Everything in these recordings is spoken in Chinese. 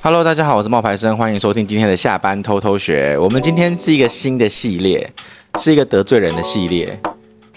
Hello，大家好，我是冒牌生，欢迎收听今天的下班偷偷学。我们今天是一个新的系列，是一个得罪人的系列。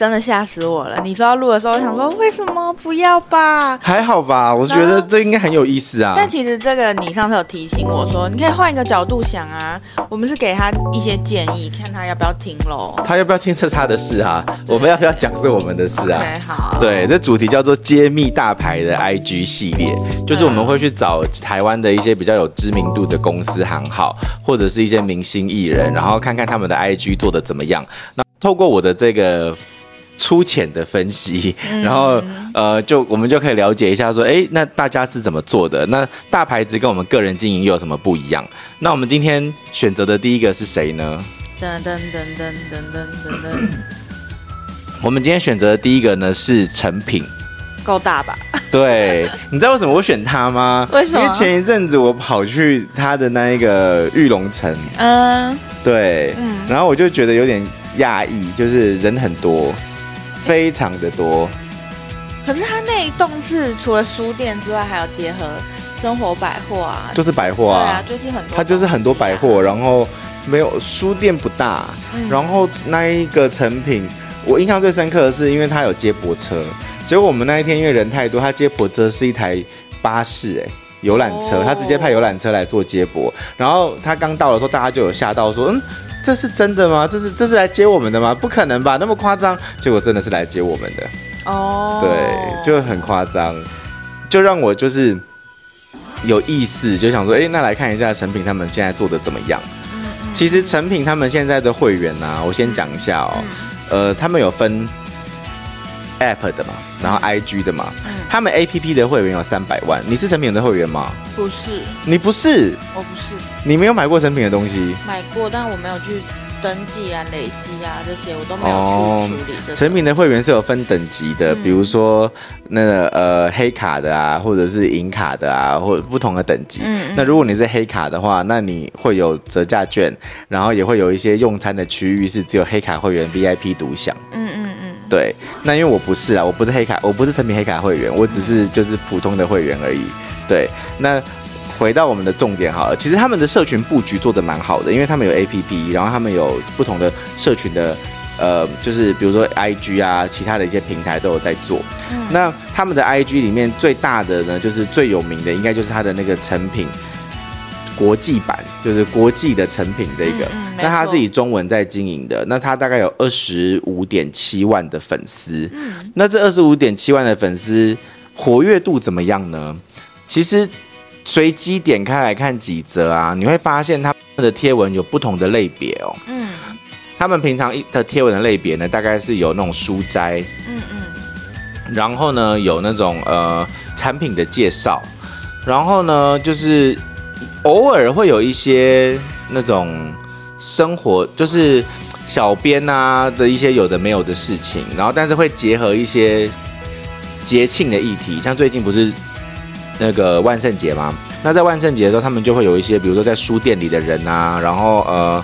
真的吓死我了！你说要录的时候，我想说为什么不要吧？还好吧，我觉得这应该很有意思啊。但其实这个你上次有提醒我说，你可以换一个角度想啊。我们是给他一些建议，看他要不要听喽。他要不要听是他的事啊，我们要不要讲是我们的事啊。对，好。对，这主题叫做揭秘大牌的 IG 系列，就是我们会去找台湾的一些比较有知名度的公司行号，或者是一些明星艺人，然后看看他们的 IG 做得怎么样。那透过我的这个。粗浅的分析，然后呃，就我们就可以了解一下，说，哎，那大家是怎么做的？那大牌子跟我们个人经营又有什么不一样？那我们今天选择的第一个是谁呢？噔噔噔噔噔噔噔噔。我们今天选择的第一个呢是成品，够大吧？对，你知道为什么我选他吗？为什么？因为前一阵子我跑去他的那一个玉龙城，嗯，对，嗯，然后我就觉得有点讶异，就是人很多。非常的多，可是它那一栋是除了书店之外，还有结合生活百货啊，就是百货啊，对啊，就是很多，它就是很多百货，然后没有书店不大，嗯、然后那一个成品，我印象最深刻的是，因为它有接驳车，结果我们那一天因为人太多，它接驳车是一台巴士、欸，哎，游览车，他直接派游览车来做接驳，然后他刚到的时候，大家就有吓到说，嗯。这是真的吗？这是这是来接我们的吗？不可能吧，那么夸张！结果真的是来接我们的哦。Oh. 对，就很夸张，就让我就是有意思，就想说，哎，那来看一下成品他们现在做的怎么样？其实成品他们现在的会员呢、啊，我先讲一下哦。呃，他们有分 App 的嘛，然后 IG 的嘛。嗯。他们 APP 的会员有三百万。你是成品的会员吗？不是。你不是？我不是。你没有买过成品的东西？买过，但我没有去登记啊、累积啊这些，我都没有去处理。诚、哦、品的会员是有分等级的，嗯、比如说那个呃黑卡的啊，或者是银卡的啊，或者不同的等级。嗯嗯，那如果你是黑卡的话，那你会有折价券，然后也会有一些用餐的区域是只有黑卡会员 VIP 独享。对。那因为我不是啊，我不是黑卡，我不是成品黑卡会员，我只是就是普通的会员而已。对，那。回到我们的重点好了，其实他们的社群布局做的蛮好的，因为他们有 APP，然后他们有不同的社群的，呃，就是比如说 IG 啊，其他的一些平台都有在做。嗯、那他们的 IG 里面最大的呢，就是最有名的，应该就是他的那个成品国际版，就是国际的成品这个。嗯嗯、那他是以中文在经营的，那他大概有二十五点七万的粉丝。嗯、那这二十五点七万的粉丝活跃度怎么样呢？其实。随机点开来看几则啊，你会发现他们的贴文有不同的类别哦。嗯，他们平常一的贴文的类别呢，大概是有那种书斋，嗯嗯，然后呢有那种呃产品的介绍，然后呢就是偶尔会有一些那种生活，就是小编啊的一些有的没有的事情，然后但是会结合一些节庆的议题，像最近不是。那个万圣节嘛，那在万圣节的时候，他们就会有一些，比如说在书店里的人啊，然后呃，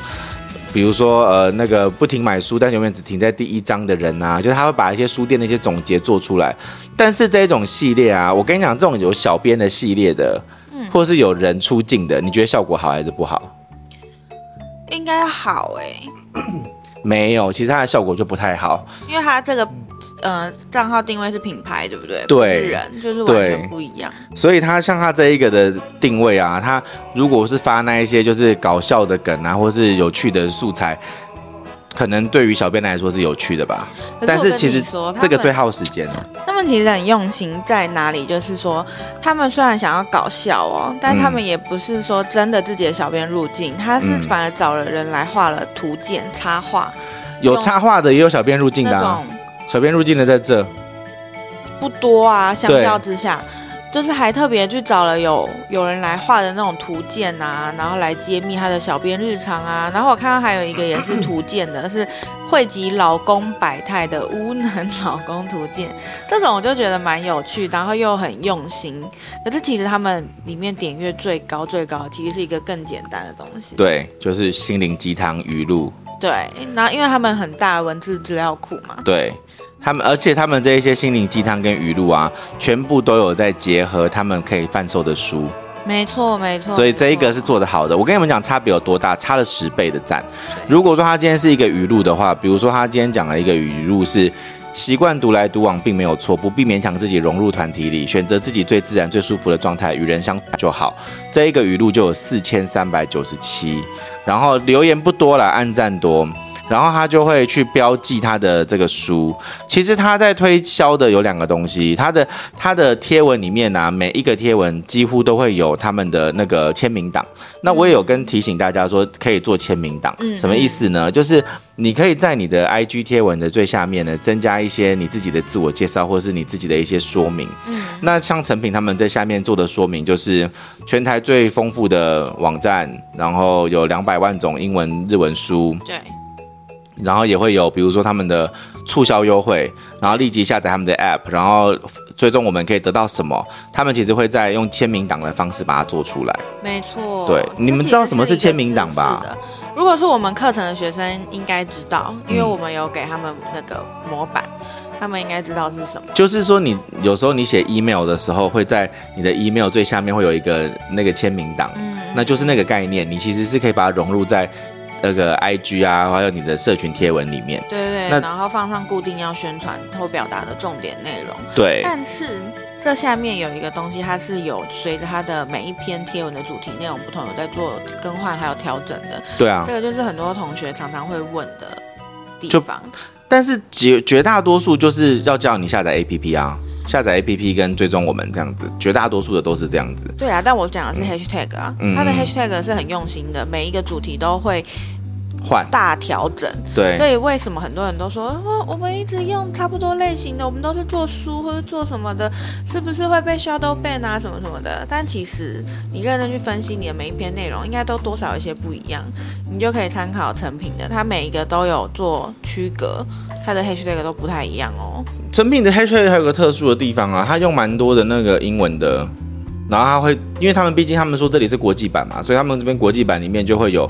比如说呃那个不停买书，但永远只停在第一章的人啊，就是他会把一些书店的一些总结做出来。但是这种系列啊，我跟你讲，这种有小编的系列的，或是有人出镜的，你觉得效果好还是不好？应该好哎、欸，没有，其实它的效果就不太好，因为它这个。呃，账号定位是品牌，对不对？对，人就是完全不一样。所以他像他这一个的定位啊，他如果是发那一些就是搞笑的梗啊，或是有趣的素材，可能对于小编来说是有趣的吧。是但是其实这个最耗时间。他们其实很用心在哪里？就是说，他们虽然想要搞笑哦，但他们也不是说真的自己的小编入境，嗯、他是反而找了人来画了图鉴插画，有插画的，也有小编入境的、啊。小编入境的在这不多啊，相较之下，就是还特别去找了有有人来画的那种图鉴啊，然后来揭秘他的小编日常啊。然后我看到还有一个也是图鉴的，是汇集老公百态的无能老公图鉴，这种我就觉得蛮有趣，然后又很用心。可是其实他们里面点阅最高最高，其实是一个更简单的东西。对，就是心灵鸡汤语录。对，然后因为他们很大文字资料库嘛。对。他们，而且他们这一些心灵鸡汤跟语录啊，全部都有在结合他们可以贩售的书。没错没错。所以这一个是做的好的。我跟你们讲，差别有多大？差了十倍的赞。如果说他今天是一个语录的话，比如说他今天讲了一个语录是。习惯独来独往并没有错，不必勉强自己融入团体里，选择自己最自然、最舒服的状态，与人相处就好。这一个语录就有四千三百九十七，然后留言不多了，按赞多。然后他就会去标记他的这个书。其实他在推销的有两个东西，他的他的贴文里面呢、啊，每一个贴文几乎都会有他们的那个签名档。那我也有跟提醒大家说，可以做签名档，什么意思呢？就是你可以在你的 IG 贴文的最下面呢，增加一些你自己的自我介绍，或是你自己的一些说明。那像成品他们在下面做的说明，就是全台最丰富的网站，然后有两百万种英文、日文书。对。然后也会有，比如说他们的促销优惠，然后立即下载他们的 App，然后最终我们可以得到什么？他们其实会在用签名档的方式把它做出来。没错，对，你们知道什么是签名档吧？如果是我们课程的学生，应该知道，因为我们有给他们那个模板，他们应该知道是什么。就是说，你有时候你写 email 的时候，会在你的 email 最下面会有一个那个签名档，嗯，那就是那个概念，你其实是可以把它融入在。那个 IG 啊，还有你的社群贴文里面，对对，那然后放上固定要宣传或表达的重点内容。对，但是这下面有一个东西，它是有随着它的每一篇贴文的主题内容不同，有在做更换还有调整的。对啊，这个就是很多同学常常会问的地方。但是绝绝大多数就是要叫你下载 APP 啊。下载 APP 跟追踪我们这样子，绝大多数的都是这样子。对啊，但我讲的是 Hashtag 啊，嗯、它的 Hashtag 是很用心的，每一个主题都会换大调整。对，所以为什么很多人都说，哦，我们一直用差不多类型的，我们都是做书或者做什么的，是不是会被 Shadow Ban 啊什么什么的？但其实你认真去分析你的每一篇内容，应该都多少有一些不一样，你就可以参考成品的，它每一个都有做区隔，它的 Hashtag 都不太一样哦。成品的 hashtag 还有个特殊的地方啊，它用蛮多的那个英文的，然后它会，因为他们毕竟他们说这里是国际版嘛，所以他们这边国际版里面就会有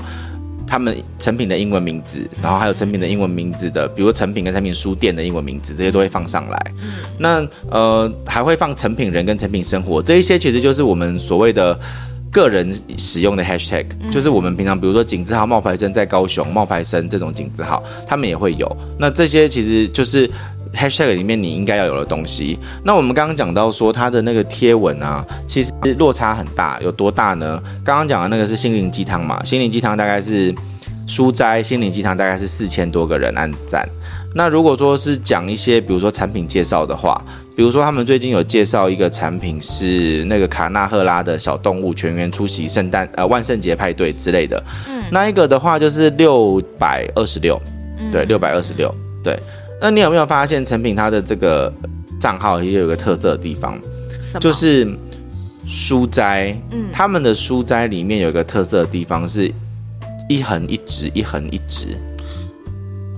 他们成品的英文名字，然后还有成品的英文名字的，比如成品跟成品书店的英文名字，这些都会放上来。那呃还会放成品人跟成品生活这一些，其实就是我们所谓的个人使用的 hashtag，就是我们平常比如说景字号冒牌生在高雄冒牌生这种景字号，他们也会有。那这些其实就是。Hashtag 里面你应该要有的东西。那我们刚刚讲到说它的那个贴文啊，其实落差很大，有多大呢？刚刚讲的那个是心灵鸡汤嘛，心灵鸡汤大概是书斋，心灵鸡汤大概是四千多个人按赞。那如果说是讲一些，比如说产品介绍的话，比如说他们最近有介绍一个产品是那个卡纳赫拉的小动物全员出席圣诞呃万圣节派对之类的，嗯，那一个的话就是六百二十六，对，六百二十六，对。那你有没有发现成品它的这个账号也有一个特色的地方，就是书斋，嗯，他们的书斋里面有一个特色的地方是一横一直，一横一直。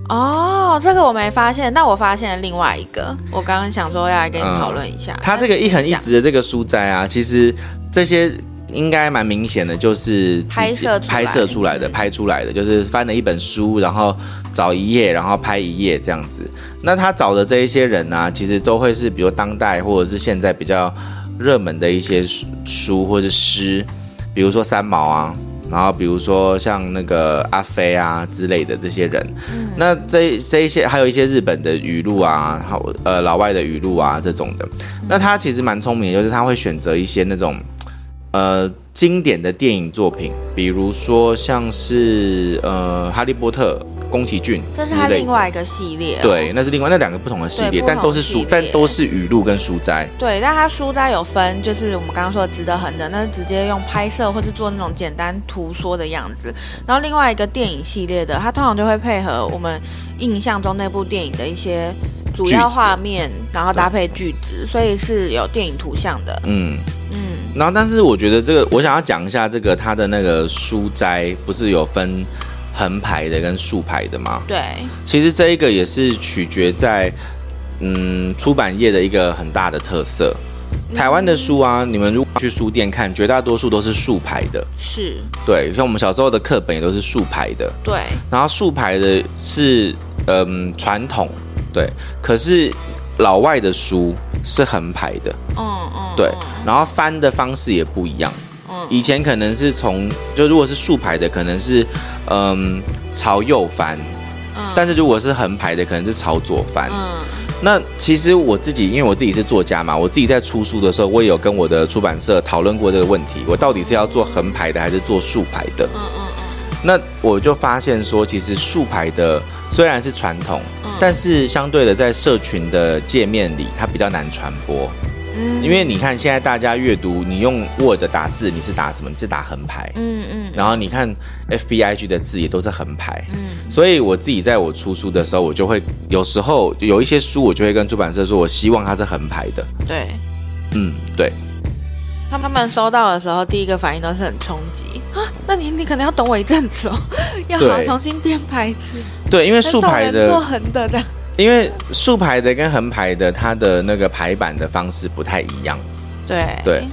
哦，这个我没发现，但我发现了另外一个，我刚刚想说要来跟你讨论一下。它、嗯、这个一横一直的这个书斋啊，其实这些。应该蛮明显的，就是拍摄拍摄出来的，拍出来的就是翻了一本书，然后找一页，然后拍一页这样子。那他找的这一些人呢、啊，其实都会是比如当代或者是现在比较热门的一些书或者是诗，比如说三毛啊，然后比如说像那个阿飞啊之类的这些人。嗯、那这这一些还有一些日本的语录啊，好呃老外的语录啊这种的。那他其实蛮聪明的，就是他会选择一些那种。呃，经典的电影作品，比如说像是呃《哈利波特》、宫崎骏，这是他另外一个系列。哦。对，那是另外那两个不同的系列，但都是书，但都是语录跟书斋。对，但他书斋有分，就是我们刚刚说的值得横的，那是直接用拍摄或者做那种简单图说的样子。然后另外一个电影系列的，它通常就会配合我们印象中那部电影的一些主要画面，然后搭配句子，所以是有电影图像的。嗯嗯。然后，但是我觉得这个，我想要讲一下这个他的那个书斋，不是有分横排的跟竖排的吗？对，其实这一个也是取决在嗯出版业的一个很大的特色。台湾的书啊，你们如果去书店看，绝大多数都是竖排的。是，对，像我们小时候的课本也都是竖排的。对，然后竖排的是嗯传统，对，可是。老外的书是横排的，嗯嗯，对，然后翻的方式也不一样，嗯，以前可能是从就如果是竖排的，可能是嗯朝右翻，嗯，但是如果是横排的，可能是朝左翻，嗯。那其实我自己，因为我自己是作家嘛，我自己在出书的时候，我也有跟我的出版社讨论过这个问题，我到底是要做横排的还是做竖排的？嗯嗯嗯。那我就发现说，其实竖排的虽然是传统，但是相对的在社群的界面里，它比较难传播。嗯，因为你看现在大家阅读，你用 Word 打字，你是打什么？你是打横排。嗯嗯。然后你看 FBIG 的字也都是横排。嗯。所以我自己在我出书的时候，我就会有时候有一些书，我就会跟出版社说，我希望它是横排的。对。嗯，对。他他们收到的时候，第一个反应都是很冲击啊！那你你可能要等我一阵子哦，要好重新编排字。对，因为竖排的做横的这样。因为竖排的跟横排的，它的那个排版的方式不太一样。对对，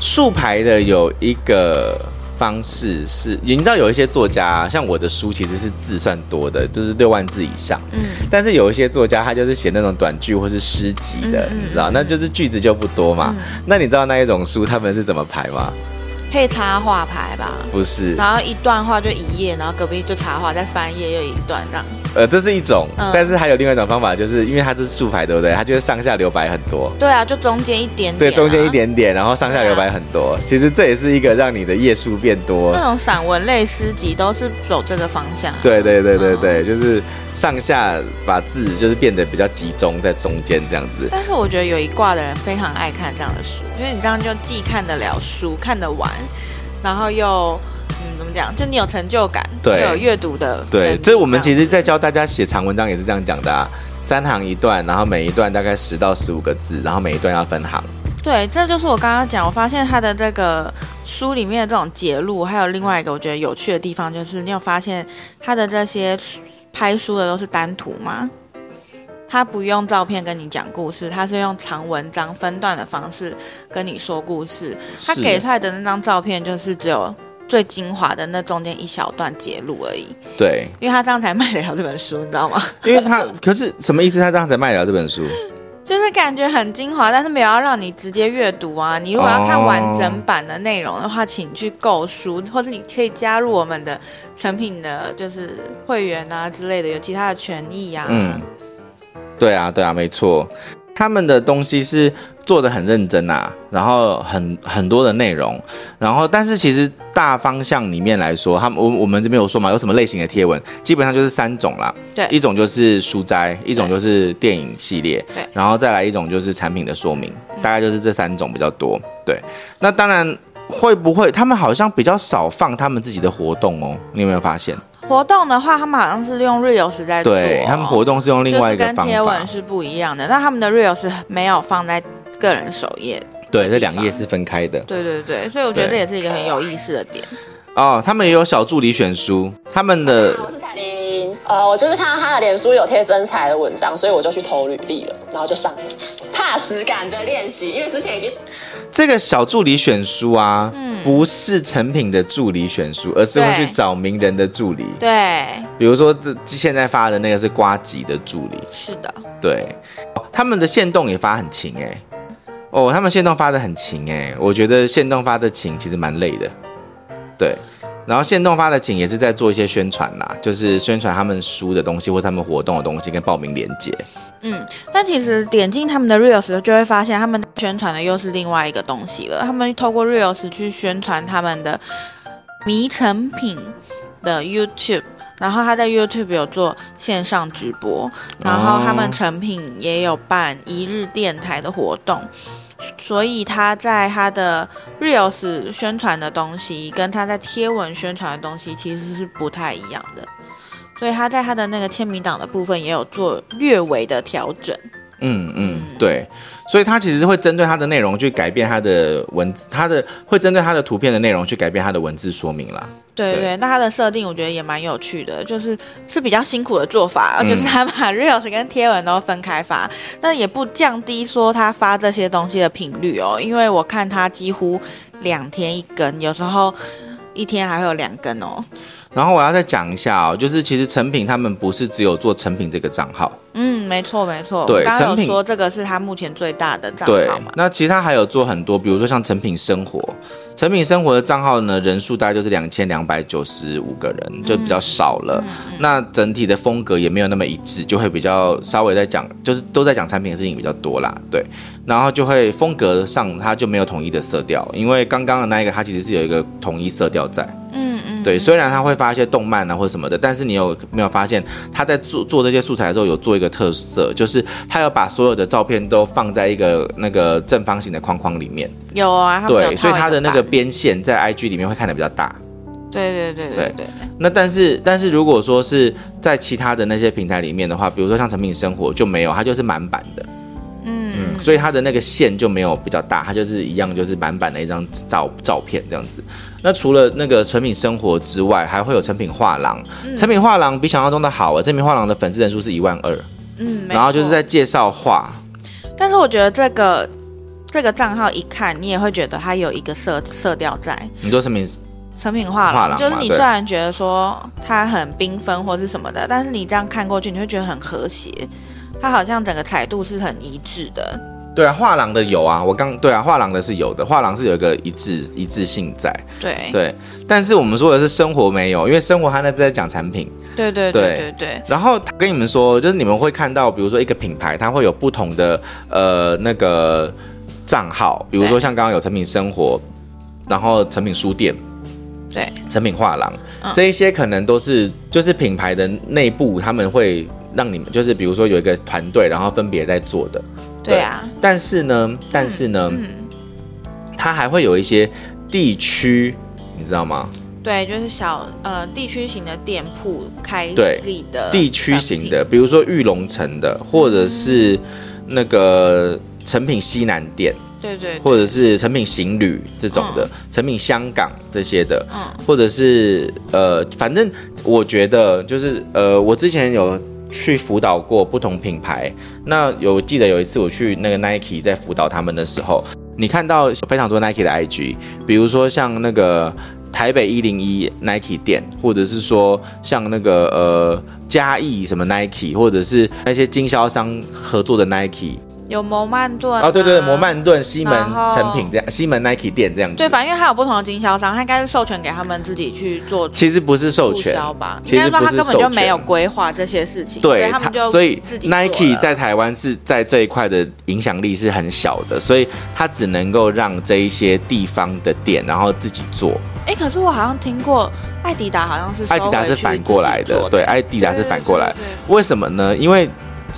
竖排的有一个方式是，你知道有一些作家，像我的书其实是字算多的，就是六万字以上。嗯。但是有一些作家，他就是写那种短句或是诗集的，嗯、你知道，那就是句子就不多嘛。嗯、那你知道那一种书他们是怎么排吗？配插画排吧。不是。然后一段话就一页，然后隔壁就插画，再翻页又一段这样。呃，这是一种，嗯、但是还有另外一种方法，就是因为它是竖排，对不对？它就是上下留白很多。对啊，就中间一点点、啊。对，中间一点点，然后上下留白很多。啊、其实这也是一个让你的页数变多。那种散文类诗集都是走这个方向、啊。对对对对对，嗯、就是上下把字就是变得比较集中在中间这样子。但是我觉得有一挂的人非常爱看这样的书，因为你这样就既看得了书，看得完，然后又。嗯，怎么讲？就你有成就感，对，有阅读的。对，这我们其实，在教大家写长文章也是这样讲的啊，三行一段，然后每一段大概十到十五个字，然后每一段要分行。对，这就是我刚刚讲，我发现他的这个书里面的这种节录，还有另外一个我觉得有趣的地方，就是你有发现他的这些拍书的都是单图吗？他不用照片跟你讲故事，他是用长文章分段的方式跟你说故事。他给出来的那张照片就是只有。最精华的那中间一小段节录而已。对，因为他这样才卖得了这本书，你知道吗？因为他可是什么意思？他这样才卖得了这本书？就是感觉很精华，但是没有要让你直接阅读啊。你如果要看完整版的内容的话，哦、请去购书，或者你可以加入我们的成品的，就是会员啊之类的，有其他的权益啊。嗯，对啊，对啊，没错。他们的东西是做的很认真啊，然后很很多的内容，然后但是其实大方向里面来说，他们我我们这边有说嘛，有什么类型的贴文，基本上就是三种啦。对，一种就是书斋，一种就是电影系列，对，然后再来一种就是产品的说明，大概就是这三种比较多。对，那当然会不会他们好像比较少放他们自己的活动哦？你有没有发现？活动的话，他们好像是用 Reels 在做，对，他们活动是用另外一个方法，跟贴文是不一样的。那他们的 Reels 没有放在个人首页，对，这两页是分开的。对对对，所以我觉得这也是一个很有意思的点。哦，他们也有小助理选书，他们的。呃，我就是看到他的脸书有贴征才的文章，所以我就去投履历了，然后就上了。踏实感的练习，因为之前已经。这个小助理选书啊，嗯，不是成品的助理选书，而是会去找名人的助理。对，比如说这现在发的那个是瓜吉的助理。是的，对，他们的线动也发很勤哎，哦，他们线动发的很勤哎，我觉得线动发的勤其实蛮累的，对。然后现动发的景也是在做一些宣传啦，就是宣传他们书的东西或他们活动的东西跟报名链接。嗯，但其实点进他们的 Reels 就会发现，他们宣传的又是另外一个东西了。他们透过 Reels 去宣传他们的迷成品的 YouTube，然后他在 YouTube 有做线上直播，然后他们成品也有办一日电台的活动。所以他在他的 Reels 宣传的东西，跟他在贴文宣传的东西其实是不太一样的。所以他在他的那个签名档的部分也有做略微的调整。嗯嗯，对。所以他其实会针对他的内容去改变他的文字，他的会针对他的图片的内容去改变他的文字说明啦。对对，对，那他的设定我觉得也蛮有趣的，就是是比较辛苦的做法，就是他把 Reels 跟贴文都分开发，但也不降低说他发这些东西的频率哦，因为我看他几乎两天一更，有时候一天还会有两更哦。然后我要再讲一下哦，就是其实成品他们不是只有做成品这个账号，嗯。没错没错。对，刚刚有说这个是他目前最大的账号嘛？对，那其他还有做很多，比如说像成品生活，成品生活的账号呢，人数大概就是两千两百九十五个人，就比较少了。那整体的风格也没有那么一致，就会比较稍微在讲，就是都在讲产品的事情比较多啦。对，然后就会风格上它就没有统一的色调，因为刚刚的那一个它其实是有一个统一色调在。对，虽然他会发一些动漫啊或者什么的，但是你有没有发现他在做做这些素材的时候有做一个特色，就是他要把所有的照片都放在一个那个正方形的框框里面。有啊，有对，所以他的那个边线在 IG 里面会看得比较大。对对对对对。那但是但是如果说是在其他的那些平台里面的话，比如说像成品生活就没有，它就是满版的。所以它的那个线就没有比较大，它就是一样就是满版的一张照照片这样子。那除了那个成品生活之外，还会有成品画廊。诚、嗯、品画廊比想象中的好啊！成品画廊的粉丝人数是一万二。嗯，然后就是在介绍画。但是我觉得这个这个账号一看，你也会觉得它有一个色色调在。你说成品成品画廊，就是你虽然觉得说它很缤纷或是什么的，但是你这样看过去，你会觉得很和谐。它好像整个彩度是很一致的。对啊，画廊的有啊，我刚对啊，画廊的是有的，画廊是有一个一致一致性在。对对，但是我们说的是生活没有，因为生活它那是在讲产品。对对对对对，对。然后跟你们说，就是你们会看到，比如说一个品牌，它会有不同的呃那个账号，比如说像刚刚有成品生活，然后成品书店，对，成品画廊，嗯，这一些可能都是就是品牌的内部，他们会让你们就是比如说有一个团队，然后分别在做的。对。啊，但是呢，但是呢，它还会有一些地区，你知道吗？对，就是小呃地区型的店铺开立的地区型的，比如说玉龙城的，或者是那个成品西南店，对，对对，或者是成品行旅这种的，诚、嗯、品香港这些的，嗯，或者是呃，反正我觉得就是呃，我之前有。去辅导过不同品牌，那有记得有一次我去那个 Nike 在辅导他们的时候，你看到非常多 Nike 的 IG，比如说像那个台北一零一 Nike 店，或者是说像那个呃嘉义什么 Nike，或者是那些经销商合作的 Nike。有摩曼顿哦，对对对，摩曼顿、西门成品这样，西门 Nike 店这样子。对，反正因为它有不同的经销商，它应该是授权给他们自己去做。其实不是授权吧？其实说他根本就没有规划这些事情。对，他们就所以 Nike 在台湾是在这一块的影响力是很小的，所以它只能够让这一些地方的店然后自己做。哎，可是我好像听过艾迪达好像是艾迪达是反过来的，对，艾迪达是反过来。为什么呢？因为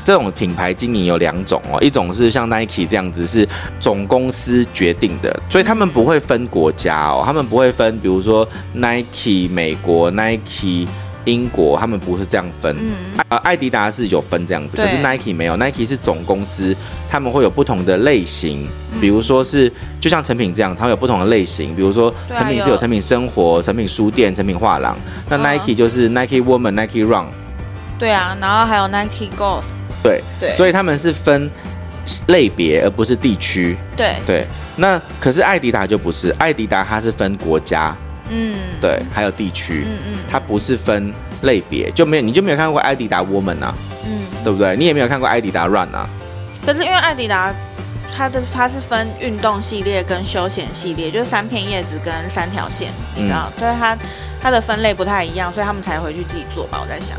这种品牌经营有两种哦，一种是像 Nike 这样子是总公司决定的，所以他们不会分国家哦，他们不会分，比如说 Nike 美国、Nike 英国，他们不是这样分。嗯，呃，艾迪达是有分这样子，可是 Nike 没有，Nike 是总公司，他们会有不同的类型，比如说是就像成品这样，它会有不同的类型，比如说成品是有成品生活、成品书店、成品画廊，那 Nike 就是 Nike Woman、Nike Run。对啊，然后还有 Nike Golf。对对，所以他们是分类别，而不是地区。对。对，那可是艾迪达就不是，艾迪达它是分国家，嗯，对，还有地区，嗯嗯，它不是分类别，就没有你就没有看过艾迪达 Woman 啊，嗯，对不对？你也没有看过艾迪达 Run 啊。可是因为艾迪达它的它是分运动系列跟休闲系列，就是三片叶子跟三条线，你知道，所以它它的分类不太一样，所以他们才回去自己做吧，我在想。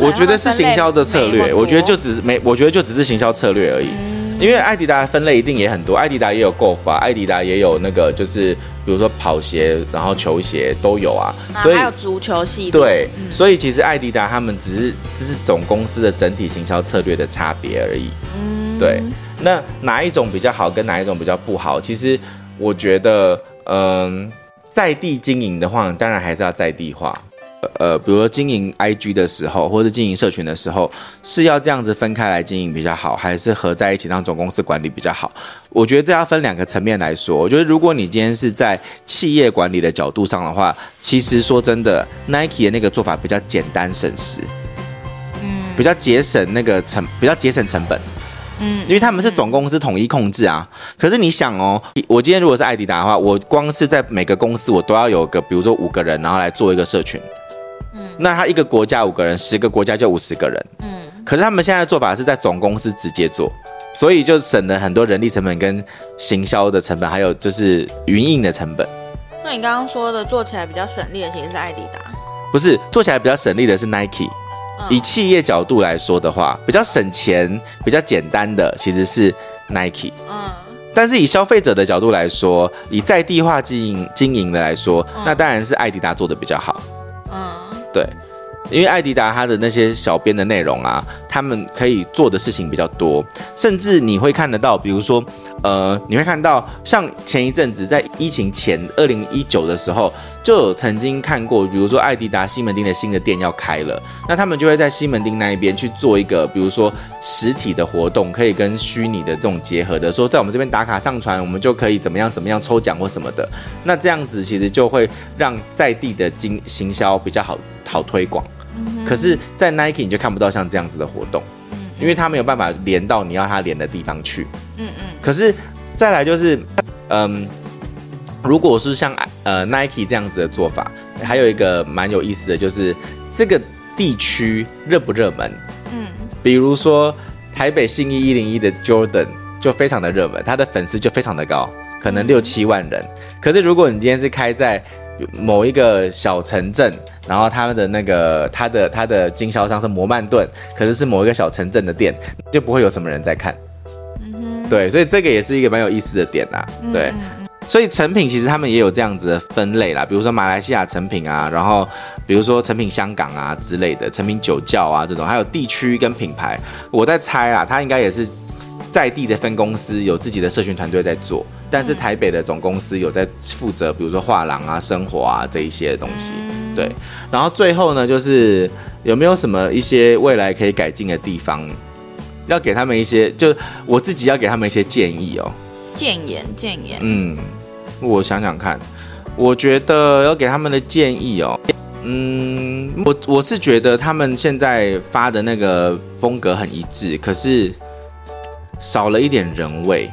我觉得是行销的策略，我觉得就只是没，我觉得就只是行销策略而已。嗯、因为艾迪达分类一定也很多，艾迪达也有 Golf 啊，艾迪达也有那个就是比如说跑鞋，然后球鞋都有啊。所以还有足球系列。对，嗯、所以其实艾迪达他们只是只是总公司的整体行销策略的差别而已。嗯，对。那哪一种比较好，跟哪一种比较不好？其实我觉得，嗯，在地经营的话，当然还是要在地化。呃，比如说经营 IG 的时候，或者经营社群的时候，是要这样子分开来经营比较好，还是合在一起让总公司管理比较好？我觉得这要分两个层面来说。我觉得如果你今天是在企业管理的角度上的话，其实说真的，Nike 的那个做法比较简单省时，嗯，比较节省那个成，比较节省成本，嗯，因为他们是总公司统一控制啊。可是你想哦，我今天如果是艾迪达的话，我光是在每个公司我都要有个，比如说五个人，然后来做一个社群。那他一个国家五个人，十个国家就五十个人。嗯，可是他们现在的做法是在总公司直接做，所以就省了很多人力成本跟行销的成本，还有就是云印的成本。那你刚刚说的做起来比较省力的其实是艾迪达，不是做起来比较省力的是 Nike。以企业角度来说的话，比较省钱、比较简单的其实是 Nike。嗯，但是以消费者的角度来说，以在地化经营经营的来说，那当然是艾迪达做的比较好。对。因为艾迪达他的那些小编的内容啊，他们可以做的事情比较多，甚至你会看得到，比如说，呃，你会看到像前一阵子在疫情前二零一九的时候，就有曾经看过，比如说艾迪达西门町的新的店要开了，那他们就会在西门町那一边去做一个，比如说实体的活动，可以跟虚拟的这种结合的，说在我们这边打卡上传，我们就可以怎么样怎么样抽奖或什么的，那这样子其实就会让在地的经行销比较好好推广。可是，在 Nike 你就看不到像这样子的活动，因为它没有办法连到你要它连的地方去。嗯嗯。可是再来就是，嗯，如果是像呃 Nike 这样子的做法，还有一个蛮有意思的就是这个地区热不热门？嗯。比如说台北信义一零一的 Jordan 就非常的热门，他的粉丝就非常的高，可能六七万人。可是如果你今天是开在某一个小城镇，然后他们的那个他的他的经销商是摩曼顿，可是是某一个小城镇的店，就不会有什么人在看。嗯哼，对，所以这个也是一个蛮有意思的点呐。对，所以成品其实他们也有这样子的分类啦，比如说马来西亚成品啊，然后比如说成品香港啊之类的，成品酒窖啊这种，还有地区跟品牌。我在猜啊，他应该也是在地的分公司有自己的社群团队在做。但是台北的总公司有在负责，比如说画廊啊、生活啊这一些东西，对。然后最后呢，就是有没有什么一些未来可以改进的地方，要给他们一些，就我自己要给他们一些建议哦。建言，建言。嗯，我想想看，我觉得要给他们的建议哦，嗯，我我是觉得他们现在发的那个风格很一致，可是少了一点人味。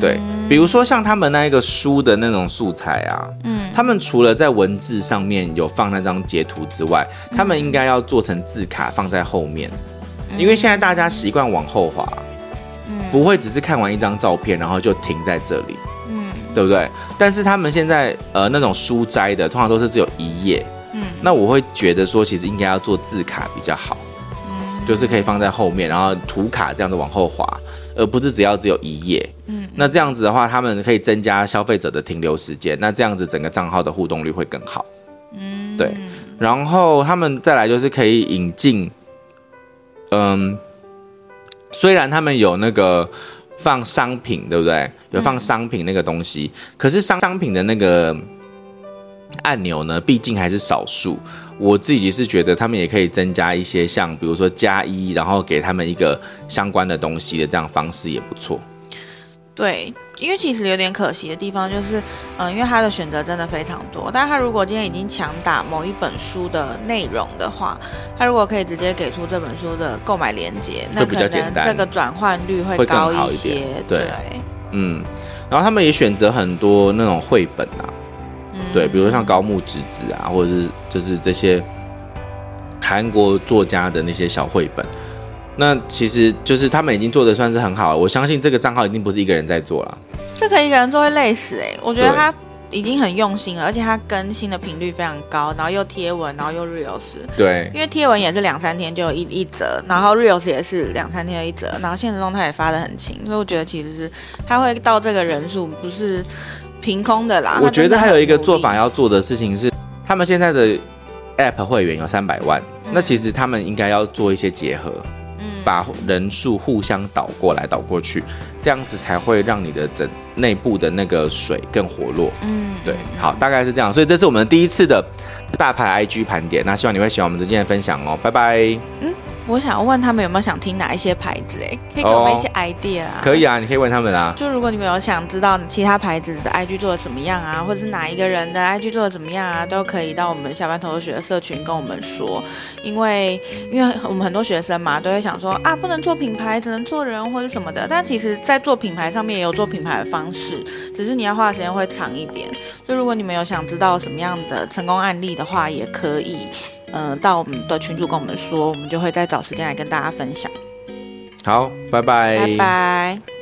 对，比如说像他们那一个书的那种素材啊，嗯，他们除了在文字上面有放那张截图之外，他们应该要做成字卡放在后面，因为现在大家习惯往后滑，不会只是看完一张照片然后就停在这里，嗯，对不对？但是他们现在呃那种书摘的通常都是只有一页，嗯，那我会觉得说其实应该要做字卡比较好，嗯，就是可以放在后面，然后图卡这样子往后滑。而不是只要只有一页，嗯，那这样子的话，他们可以增加消费者的停留时间，那这样子整个账号的互动率会更好，嗯，对。然后他们再来就是可以引进，嗯，虽然他们有那个放商品，对不对？有放商品那个东西，可是商商品的那个按钮呢，毕竟还是少数。我自己是觉得他们也可以增加一些像比如说加一，然后给他们一个相关的东西的这样方式也不错。对，因为其实有点可惜的地方就是，嗯，因为他的选择真的非常多，但他如果今天已经强打某一本书的内容的话，他如果可以直接给出这本书的购买链接，那可能这个转换率会高一些。一对，对，嗯，然后他们也选择很多那种绘本啊。对，比如像高木直子啊，或者是就是这些韩国作家的那些小绘本，那其实就是他们已经做的算是很好了。我相信这个账号一定不是一个人在做了，这可以一个人做会累死哎。我觉得他已经很用心了，而且他更新的频率非常高，然后又贴文，然后又 reels。对，因为贴文也是两三天就有一一折，然后 reels 也是两三天一折，然后现实中他也发的很勤，所以我觉得其实是他会到这个人数不是。凭空的啦，我觉得还有一个做法要做的事情是，他们现在的 App 会员有三百万，嗯，那其实他们应该要做一些结合，嗯，把人数互相导过来导过去，这样子才会让你的整内部的那个水更活络，嗯，对，好，大概是这样，所以这是我们第一次的大牌 IG 盘点，那希望你会喜欢我们的今天的分享哦，拜拜，嗯。我想要问他们有没有想听哪一些牌子？哎，可以给我们一些 idea 啊。可以啊，你可以问他们啊。就如果你们有想知道其他牌子的 IG 做的怎么样啊，或者是哪一个人的 IG 做的怎么样啊，都可以到我们下班偷偷学的社群跟我们说。因为，因为我们很多学生嘛，都会想说啊，不能做品牌，只能做人或者什么的。但其实，在做品牌上面也有做品牌的方式，只是你要花的时间会长一点。就如果你们有想知道什么样的成功案例的话，也可以。嗯、呃，到我们的群主跟我们说，我们就会再找时间来跟大家分享。好，拜拜，拜拜。